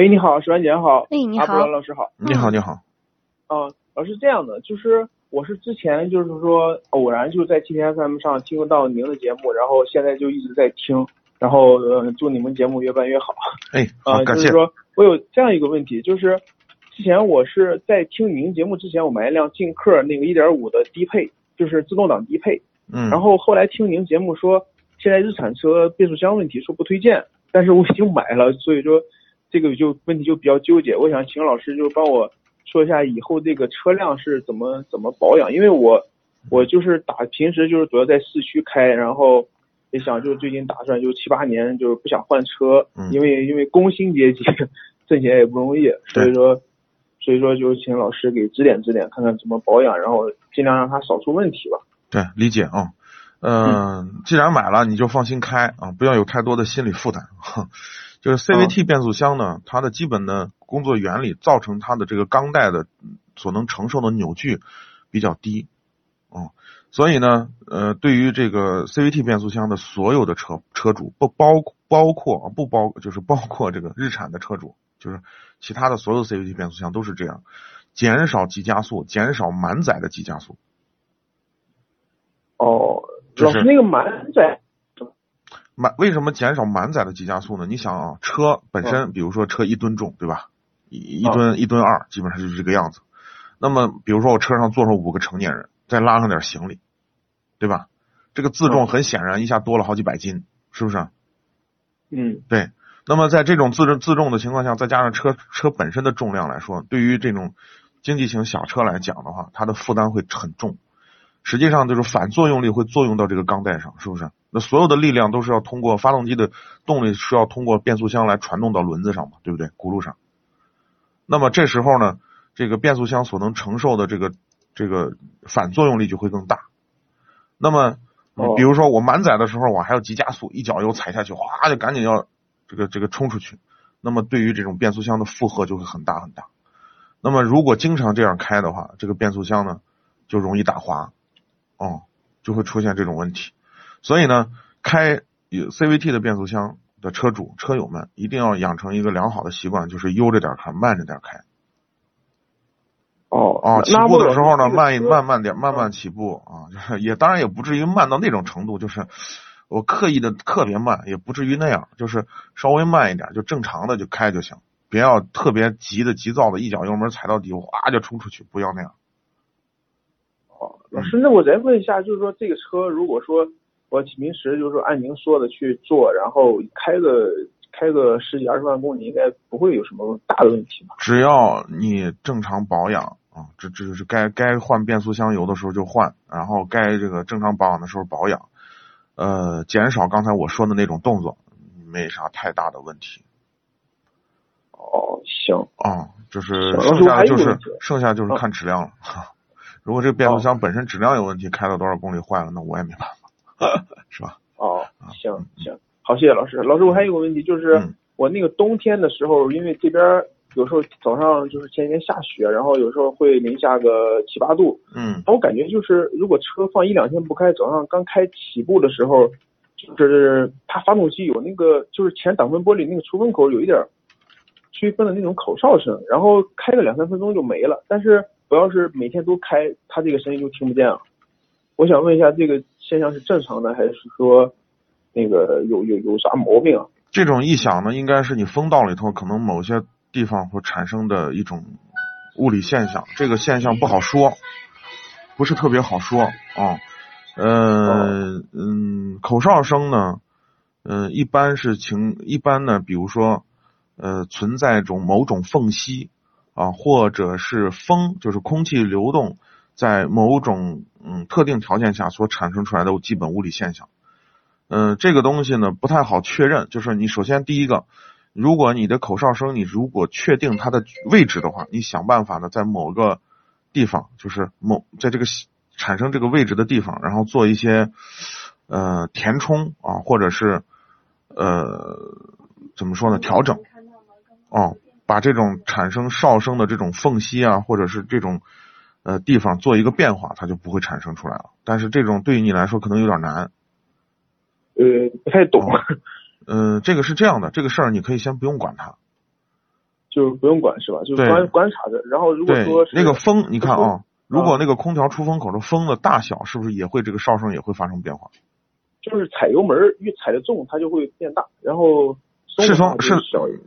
喂，你好，石万姐好。哎，你好，阿布老师好。你好，你好。啊，老师这样的，就是我是之前就是说偶然就在 T T F M 上听到您的节目，然后现在就一直在听，然后呃，祝你们节目越办越好。哎，啊，感谢。就是说我有这样一个问题，就是之前我是在听您节目之前，我买一辆劲客那个一点五的低配，就是自动挡低配。嗯。然后后来听您节目说，现在日产车变速箱问题说不推荐，但是我已经买了，所以说。这个就问题就比较纠结，我想请老师就帮我说一下以后这个车辆是怎么怎么保养，因为我我就是打平时就是主要在市区开，然后也想就最近打算就七八年就是不想换车，因为因为工薪阶级挣钱也不容易，所以说所以说就请老师给指点指点，看看怎么保养，然后尽量让它少出问题吧。对，理解啊，嗯，既然买了你就放心开啊，不要有太多的心理负担。就是 CVT 变速箱呢，它的基本的工作原理造成它的这个钢带的所能承受的扭矩比较低，嗯，所以呢，呃，对于这个 CVT 变速箱的所有的车车主，不包包括不包就是包括这个日产的车主，就是其他的所有 CVT 变速箱都是这样，减少急加速，减少满载的急加速。哦，老师那个满载。满为什么减少满载的急加速呢？你想啊，车本身，比如说车一吨重，对吧？一一吨一吨二，基本上就是这个样子。那么，比如说我车上坐上五个成年人，再拉上点行李，对吧？这个自重很显然一下多了好几百斤，是不是？嗯，对。那么在这种自重自重的情况下，再加上车车本身的重量来说，对于这种经济型小车来讲的话，它的负担会很重。实际上就是反作用力会作用到这个钢带上，是不是？那所有的力量都是要通过发动机的动力是要通过变速箱来传动到轮子上嘛，对不对？轱辘上。那么这时候呢，这个变速箱所能承受的这个这个反作用力就会更大。那么，比如说我满载的时候，我还要急加速，一脚油踩下去，哗就赶紧要这个这个冲出去。那么对于这种变速箱的负荷就会很大很大。那么如果经常这样开的话，这个变速箱呢就容易打滑。哦，就会出现这种问题，所以呢，开有 CVT 的变速箱的车主车友们一定要养成一个良好的习惯，就是悠着点开，慢着点开。哦哦，起步的时候呢，慢一慢慢点，慢慢起步啊，就是也当然也不至于慢到那种程度，就是我刻意的特别慢，也不至于那样，就是稍微慢一点，就正常的就开就行，别要特别急的急躁的，一脚油门踩到底，哗就冲出去，不要那样。哦老师，那我再问一下，就是说这个车，如果说我平时就是按您说的去做，然后开个开个十几二十万公里，应该不会有什么大的问题吧？只要你正常保养啊，这这就是该该换变速箱油的时候就换，然后该这个正常保养的时候保养，呃，减少刚才我说的那种动作，没啥太大的问题。哦，行。啊，就是剩下的就是剩下就是看质量了。如果这个变速箱本身质量有问题，开了多少公里坏了，那我也没办法，是吧？哦，行行，好，谢谢老师。老师，我还有个问题，就是我那个冬天的时候，因为这边有时候早上就是前几天下雪，然后有时候会零下个七八度。嗯。我感觉就是，如果车放一两天不开，早上刚开起步的时候，就是它发动机有那个，就是前挡风玻璃那个出风口有一点吹风的那种口哨声，然后开个两三分钟就没了，但是。我要是每天都开，它这个声音就听不见了。我想问一下，这个现象是正常的，还是说那个有有有啥毛病啊？这种异响呢，应该是你风道里头可能某些地方会产生的一种物理现象。这个现象不好说，不是特别好说啊。呃嗯，口哨声呢，嗯，一般是情一般呢，比如说呃，存在种某种缝隙。啊，或者是风，就是空气流动在某种嗯特定条件下所产生出来的基本物理现象。嗯，这个东西呢不太好确认。就是你首先第一个，如果你的口哨声，你如果确定它的位置的话，你想办法呢，在某个地方，就是某在这个产生这个位置的地方，然后做一些呃填充啊，或者是呃怎么说呢，调整哦，把这种产生哨声的这种缝隙啊，或者是这种呃地方做一个变化，它就不会产生出来了。但是这种对于你来说可能有点难。呃，不太懂。嗯，这个是这样的，这个事儿你可以先不用管它，就不用管是吧？就观观察着。然后如果说那个风，你看啊，如果那个空调出风口的风的大小，是不是也会这个哨声也会发生变化？就是踩油门越踩的重，它就会变大。然后是风是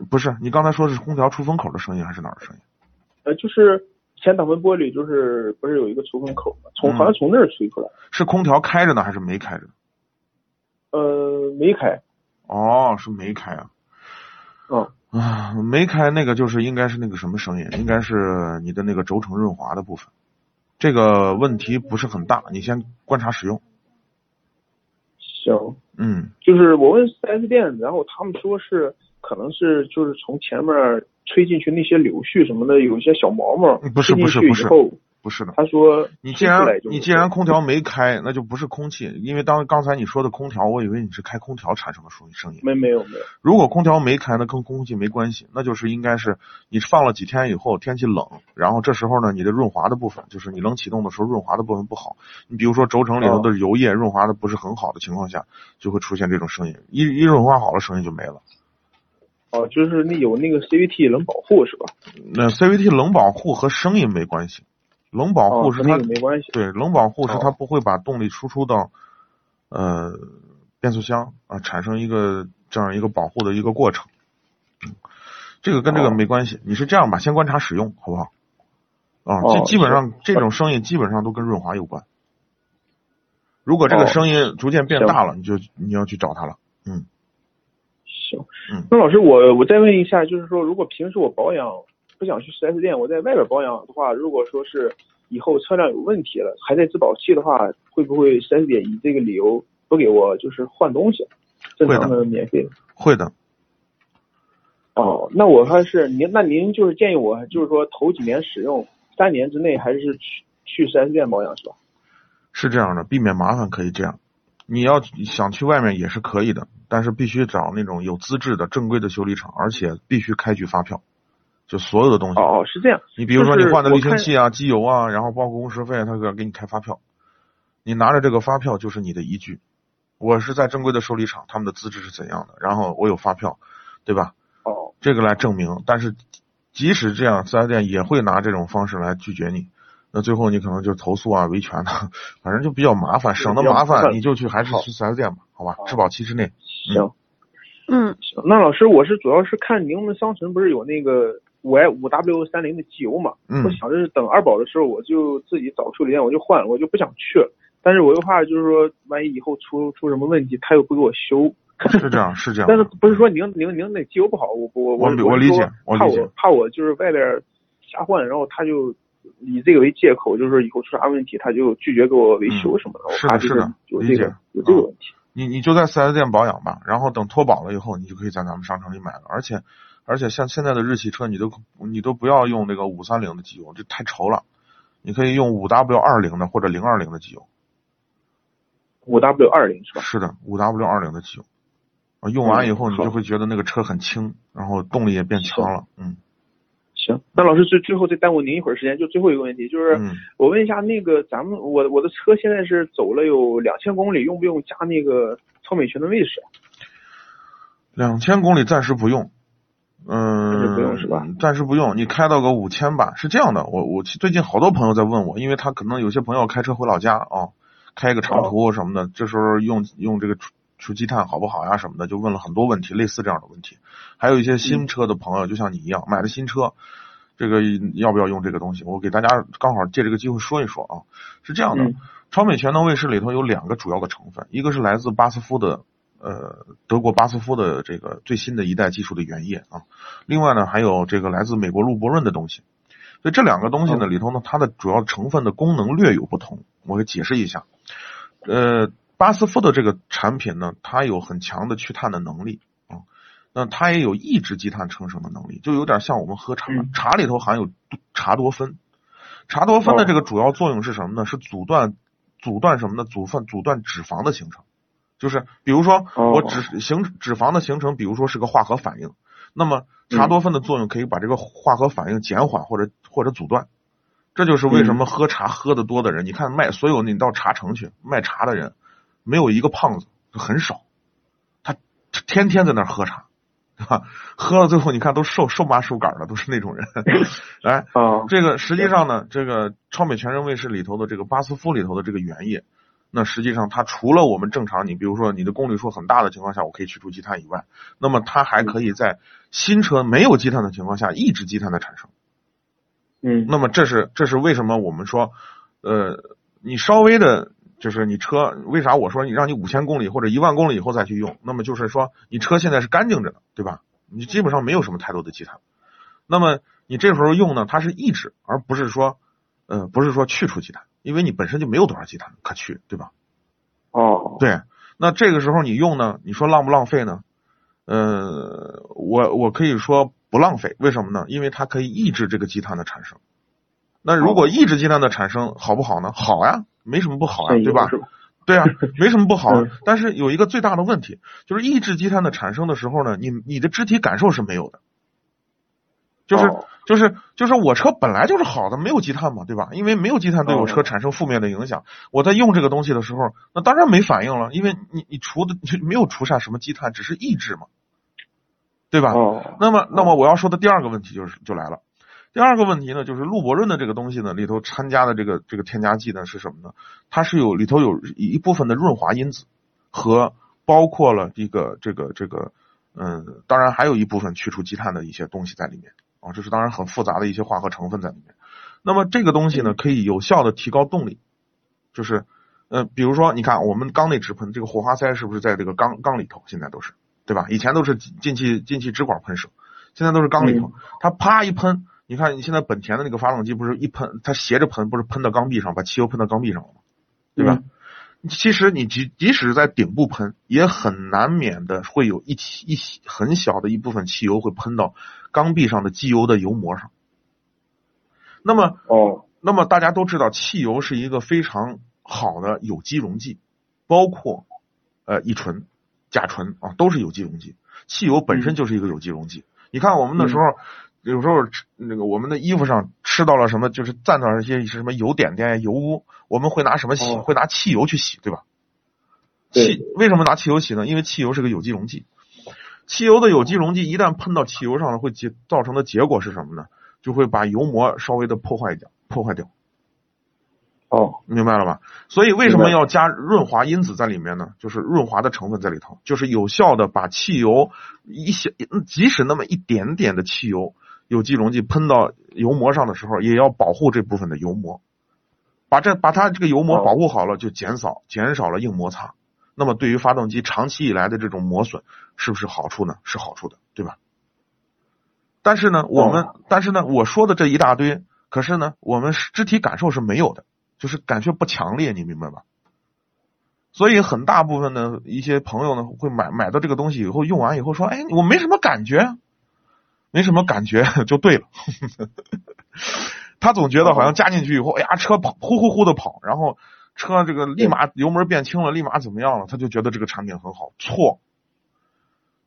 不是？你刚才说是空调出风口的声音还是哪儿的声音？呃，就是前挡风玻璃，就是不是有一个出风口吗？从好像从那儿吹出来。是空调开着呢，还是没开着？呃，没开。哦，是没开啊。嗯啊，没开那个就是应该是那个什么声音？应该是你的那个轴承润滑的部分。这个问题不是很大，你先观察使用。行。嗯。就是我问四 S 店，然后他们说是可能是就是从前面吹进去那些柳絮什么的，有一些小毛毛。不是不是不是。不是的，他说你既然你既然空调没开，那就不是空气，因为当刚才你说的空调，我以为你是开空调产生的声声音。没没有没有。如果空调没开，那跟空气没关系，那就是应该是你放了几天以后，天气冷，然后这时候呢，你的润滑的部分，就是你冷启动的时候润滑的部分不好。你比如说轴承里头的油液润滑的不是很好的情况下，就会出现这种声音。一一润滑好了，声音就没了。哦，就是那有那个 CVT 冷保护是吧？那 CVT 冷保护和声音没关系。冷保护是它没关系，对，冷保护是它不会把动力输出到呃变速箱啊，产生一个这样一个保护的一个过程。这个跟这个没关系，你是这样吧？先观察使用，好不好？啊，基基本上这种声音基本上都跟润滑有关。如果这个声音逐渐变大了，你就你要去找他了。嗯，行，嗯，那老师，我我再问一下，就是说，如果平时我保养。不想去四 S 店，我在外边保养的话，如果说是以后车辆有问题了，还在质保期的话，会不会四 S 店以这个理由不给我就是换东西？正常的免费？会的。哦，那我还是您，那您就是建议我，就是说头几年使用，三年之内还是去去四 S 店保养是吧？是这样的，避免麻烦可以这样。你要想去外面也是可以的，但是必须找那种有资质的正规的修理厂，而且必须开具发票。就所有的东西哦哦是这样，你比如说你换的滤清器啊、机油啊，然后包括工时费，他要给你开发票，你拿着这个发票就是你的依据。我是在正规的修理厂，他们的资质是怎样的，然后我有发票，对吧？哦，这个来证明。但是即使这样，四 S 店也会拿这种方式来拒绝你，那最后你可能就投诉啊、维权的，反正就比较麻烦，省得麻烦，你就去还是去四 S 店吧，好吧？质保期之内。行，嗯，行。那老师，我是主要是看您们商城不是有那个。五 i 五 w 三零的机油嘛，我想着是等二保的时候，我就自己找修理店我就换，我就不想去了。但是我又怕就是说，万一以后出出什么问题，他又不给我修。是这样，是这样。但是不是说您您您那机油不好，我我我我理解，怕我怕我就是外边瞎换，然后他就以这个为借口，就是以后出啥问题，他就拒绝给我维修什么的。是的，是的，有这个有这个问题。你你就在四 S 店保养吧，然后等脱保了以后，你就可以在咱们商城里买了，而且。而且像现在的日系车，你都你都不要用那个五三零的机油，这太稠了。你可以用五 W 二零的或者零二零的机油。五 W 二零是吧？是的，五 W 二零的机油，啊，用完以后你就会觉得那个车很轻，然后动力也变强了。嗯。行，那老师最最后再耽误您一会儿时间，就最后一个问题，就是我问一下那个咱们我我的车现在是走了有两千公里，用不用加那个超美全的卫士？两千公里暂时不用。嗯，暂时不用是吧？暂时不用，你开到个五千吧。是这样的，我我最近好多朋友在问我，因为他可能有些朋友开车回老家啊，开一个长途什么的，这时候用用这个除除积碳好不好呀什么的，就问了很多问题，类似这样的问题。还有一些新车的朋友，就像你一样买的新车，这个要不要用这个东西？我给大家刚好借这个机会说一说啊。是这样的，超美全能卫士里头有两个主要的成分，一个是来自巴斯夫的。呃，德国巴斯夫的这个最新的一代技术的原液啊，另外呢还有这个来自美国路博润的东西，所以这两个东西呢里头呢它的主要成分的功能略有不同，我给解释一下。呃，巴斯夫的这个产品呢，它有很强的去碳的能力啊，那它也有抑制积碳生成的能力，就有点像我们喝茶，嗯茶里头含有茶多酚。茶多酚的这个主要作用是什么呢？是阻断阻断什么呢？阻断阻断脂肪的形成。就是比如说哦我脂形脂肪的形成，比如说是个化合反应，那么茶多酚的作用可以把这个化合反应减缓或者或者阻断。这就是为什么喝茶喝的多的人，你看卖所有你到茶城去卖茶的人，没有一个胖子，很少，他他天天在那儿喝茶，对吧？喝到最后你看都瘦瘦麻瘦杆的，都是那种人。来，啊，这个实际上呢，这个超美全人卫士里头的这个巴斯夫里头的这个原液，那实际上它除了我们正常，你比如说你的公里数很大的情况下，我可以去除积碳以外，那么它还可以在新车没有积碳的情况下抑制积碳的产生。嗯那么这是这是为什么我们说，呃，你稍微的，就是你车为啥我说你让你五千公里或者一万公里以后再去用，那么就是说你车现在是干净着的，对吧？你基本上没有什么太多的积碳，那么你这时候用呢，它是抑制，而不是说，呃，不是说去除积碳，因为你本身就没有多少积碳可去，对吧？哦，对，那这个时候你用呢，你说浪不浪费呢？呃，我我可以说不浪费，为什么呢？因为它可以抑制这个积碳的产生。那如果抑制积碳的产生好不好呢？好呀，没什么不好呀，对吧？对啊，没什么不好。但是有一个最大的问题，就是抑制积碳的产生的时候呢，你你的肢体感受是没有的。就是哦就是就是我车本来就是好的，没有积碳嘛，对吧？因为没有积碳对我车哦产生负面的影响，我在用这个东西的时候，那当然没反应了，因为你你除的你没有除下什么积碳，只是抑制嘛，对吧？哦，那么，那么我要说的第二个问题就是就来了。第二个问题呢，就是陆博润的这个东西呢，里头掺加的这个这个添加剂呢是什么呢？它是有里头有一部分的润滑因子和包括了一个这个这个嗯，当然还有一部分去除积碳的一些东西在里面啊，这是当然很复杂的一些化合成分在里面。那么这个东西呢，可以有效的提高动力，就是呃，比如说你看我们缸内直喷这个火花塞是不是在这个缸缸里头？现在都是对吧？以前都是进气进气支管喷射，现在都是缸里头，它啪一喷。你看，你现在本田的那个发动机不是一喷，它斜着喷，不是喷到缸壁上，把汽油喷到缸壁上了吗？对吧？其实你即即使在顶部喷，也很难免的会有一起一很小的一部分汽油会喷到缸壁上的机油的油膜上。那么，哦，那么大家都知道，汽油是一个非常好的有机溶剂，包括呃乙醇、甲醇啊，都是有机溶剂。汽油本身就是一个有机溶剂。你看我们那时候。有时候那个我们的衣服上吃到了什么，就是沾到一些什么油点点、油污，我们会拿什么洗？哦会拿汽油去洗，对吧？对汽为什么拿汽油洗呢？因为汽油是个有机溶剂，汽油的有机溶剂一旦喷到汽油上了，会结造成的结果是什么呢？就会把油膜稍微的破坏掉，破坏掉。哦，明白了吧？所以为什么要加润滑因子在里面呢？就是润滑的成分在里头，就是有效的把汽油一些，即使那么一点点的汽油。有机溶剂喷到油膜上的时候，也要保护这部分的油膜，把这把它这个油膜保护好了，就减少减少了硬摩擦。那么对于发动机长期以来的这种磨损，是不是好处呢？是好处的，对吧？但是呢，我们、哦、但是呢，我说的这一大堆，可是呢，我们肢体感受是没有的，就是感觉不强烈，你明白吧？所以很大部分的一些朋友呢，会买买到这个东西以后，用完以后说，哎，我没什么感觉。没什么感觉就对了，他总觉得好像加进去以后，哎呀，车跑呼呼呼的跑，然后车这个立马油门变轻了，立马怎么样了，他就觉得这个产品很好。错，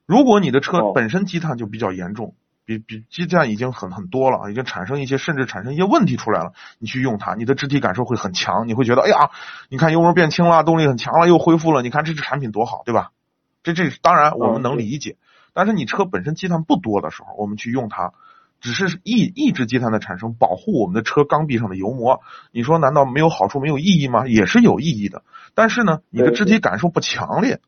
如果你的车本身积碳就比较严重，比比积碳已经很很多了，已经产生一些甚至产生一些问题出来了，你去用它，你的肢体感受会很强，你会觉得，哎呀，你看油门变轻了，动力很强了，又恢复了，你看这支产品多好，对吧？这这当然我们能理解。但是你车本身积碳不多的时候，我们去用它，只是抑抑制积碳的产生，保护我们的车缸壁上的油膜。你说难道没有好处、没有意义吗？也是有意义的。但是呢，你的肢体感受不强烈，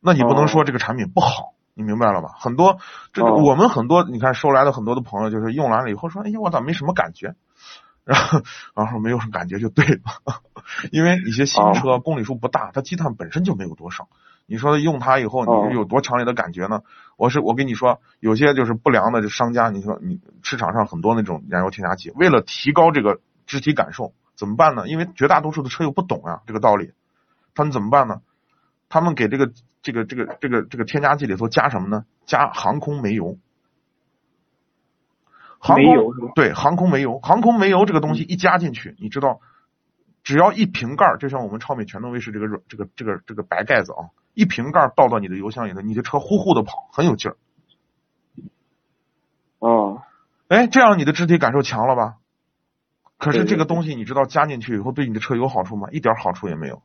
那你不能说这个产品不好，你明白了吧？很多这个我们很多你看收来的很多的朋友，就是用完了以后说，哎呀，我咋没什么感觉？然后然后没有什么感觉就对了，因为一些新车公里数不大，它积碳本身就没有多少。你说用它以后，你有多强烈的感觉呢？我是我跟你说，有些就是不良的商家，你说你市场上很多那种燃油添加剂，为了提高这个肢体感受，怎么办呢？因为绝大多数的车友不懂啊这个道理，他们怎么办呢？他们给这个这个这个这个这个添加剂里头加什么呢？加航空煤油。航空对航空煤油，航空煤油这个东西一加进去，你知道，只要一瓶盖儿，就像我们超美全能卫士这个软这个这个这个白盖子啊，一瓶盖儿倒到你的油箱里头，你的车呼呼的跑，很有劲儿。哦，哎，这样你的肢体感受强了吧？可是这个东西你知道加进去以后对你的车有好处吗？一点好处也没有，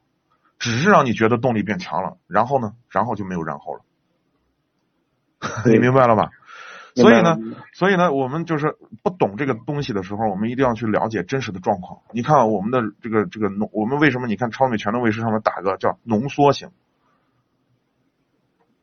只是让你觉得动力变强了。然后呢，然后就没有然后了。你明白了吧？所以呢所以呢，我们就是不懂这个东西的时候，我们一定要去了解真实的状况。你看我们的这个这个浓，我们为什么你看超美全能卫士上面打个叫浓缩型？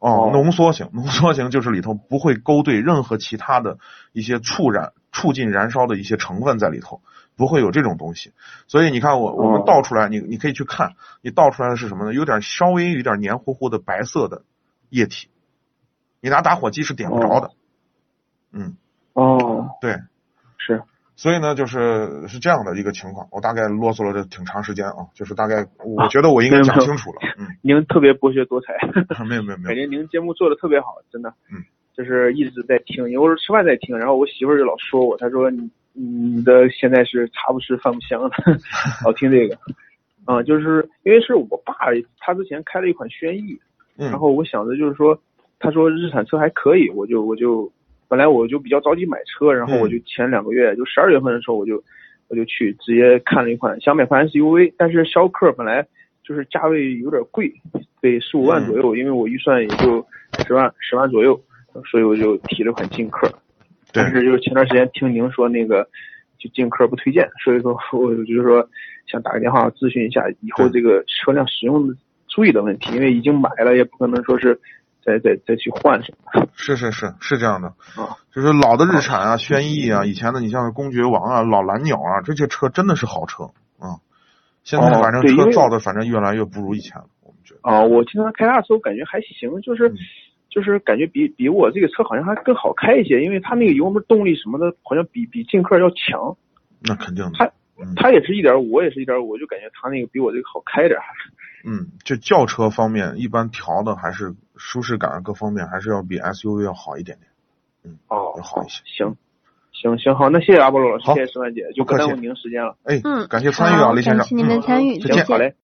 哦。哦，浓缩型，浓缩型就是里头不会勾兑任何其他的一些促燃、促进燃烧的一些成分在里头，不会有这种东西。所以你看我我们哦。倒出来，你你可以去看，你倒出来的是什么呢？有点稍微有点黏糊糊的白色的液体，你拿打火机是点不着的。嗯，哦，对，是，所以呢，就是是这样的一个情况。我大概啰嗦了这挺长时间啊，就是大概我觉得我应该讲清楚了。嗯，您特别博学多才，没有没有没有感，觉您节目做的特别好，真的。嗯，就是一直在听，有时候吃饭在听，然后我媳妇儿就老说我，她说你你的现在是茶不思饭不香的，老听这个。啊、就是因为是我爸，他之前开了一款轩逸，嗯然后我想着就是说，他说日产车还可以，我就我就本来我就比较着急买车，然后我就前两个月就十二月份的时候我就我就去直接看了一款想买款 SUV，但是逍客本来就是价位有点贵，得十五万左右，因为我预算也就十万十万左右，所以我就提了款劲客。对。但是就是前段时间听您说那个就劲客不推荐，所以说我就是说想打个电话咨询一下以后这个车辆使用的注意的问题，因为已经买了也不可能说是再再再去换什么是是是是这样的，啊。就是老的日产啊、轩逸啊，以前的你像公爵王啊、老蓝鸟啊，这些车真的是好车啊。现在哦反正车造的反正越来越不如以前了，我们觉得。啊，我经常开它的时候感觉还行，就是、嗯就是感觉比比我这个车好像还更好开一些，因为它那个油门动力什么的，好像比比进客要强。那肯定的。它嗯它也是一点五，我也是一点五，我就感觉它那个比我这个好开点儿。嗯，就轿车方面一般调的还是舒适感各方面还是要比 SUV 要好一点点。嗯哦，要好一些行，行行好，那谢谢阿波罗老师，谢谢石万姐，就不耽误您时间了。哎，嗯感谢参与啊，好雷先生。感谢您的嗯参与，再见，好嘞。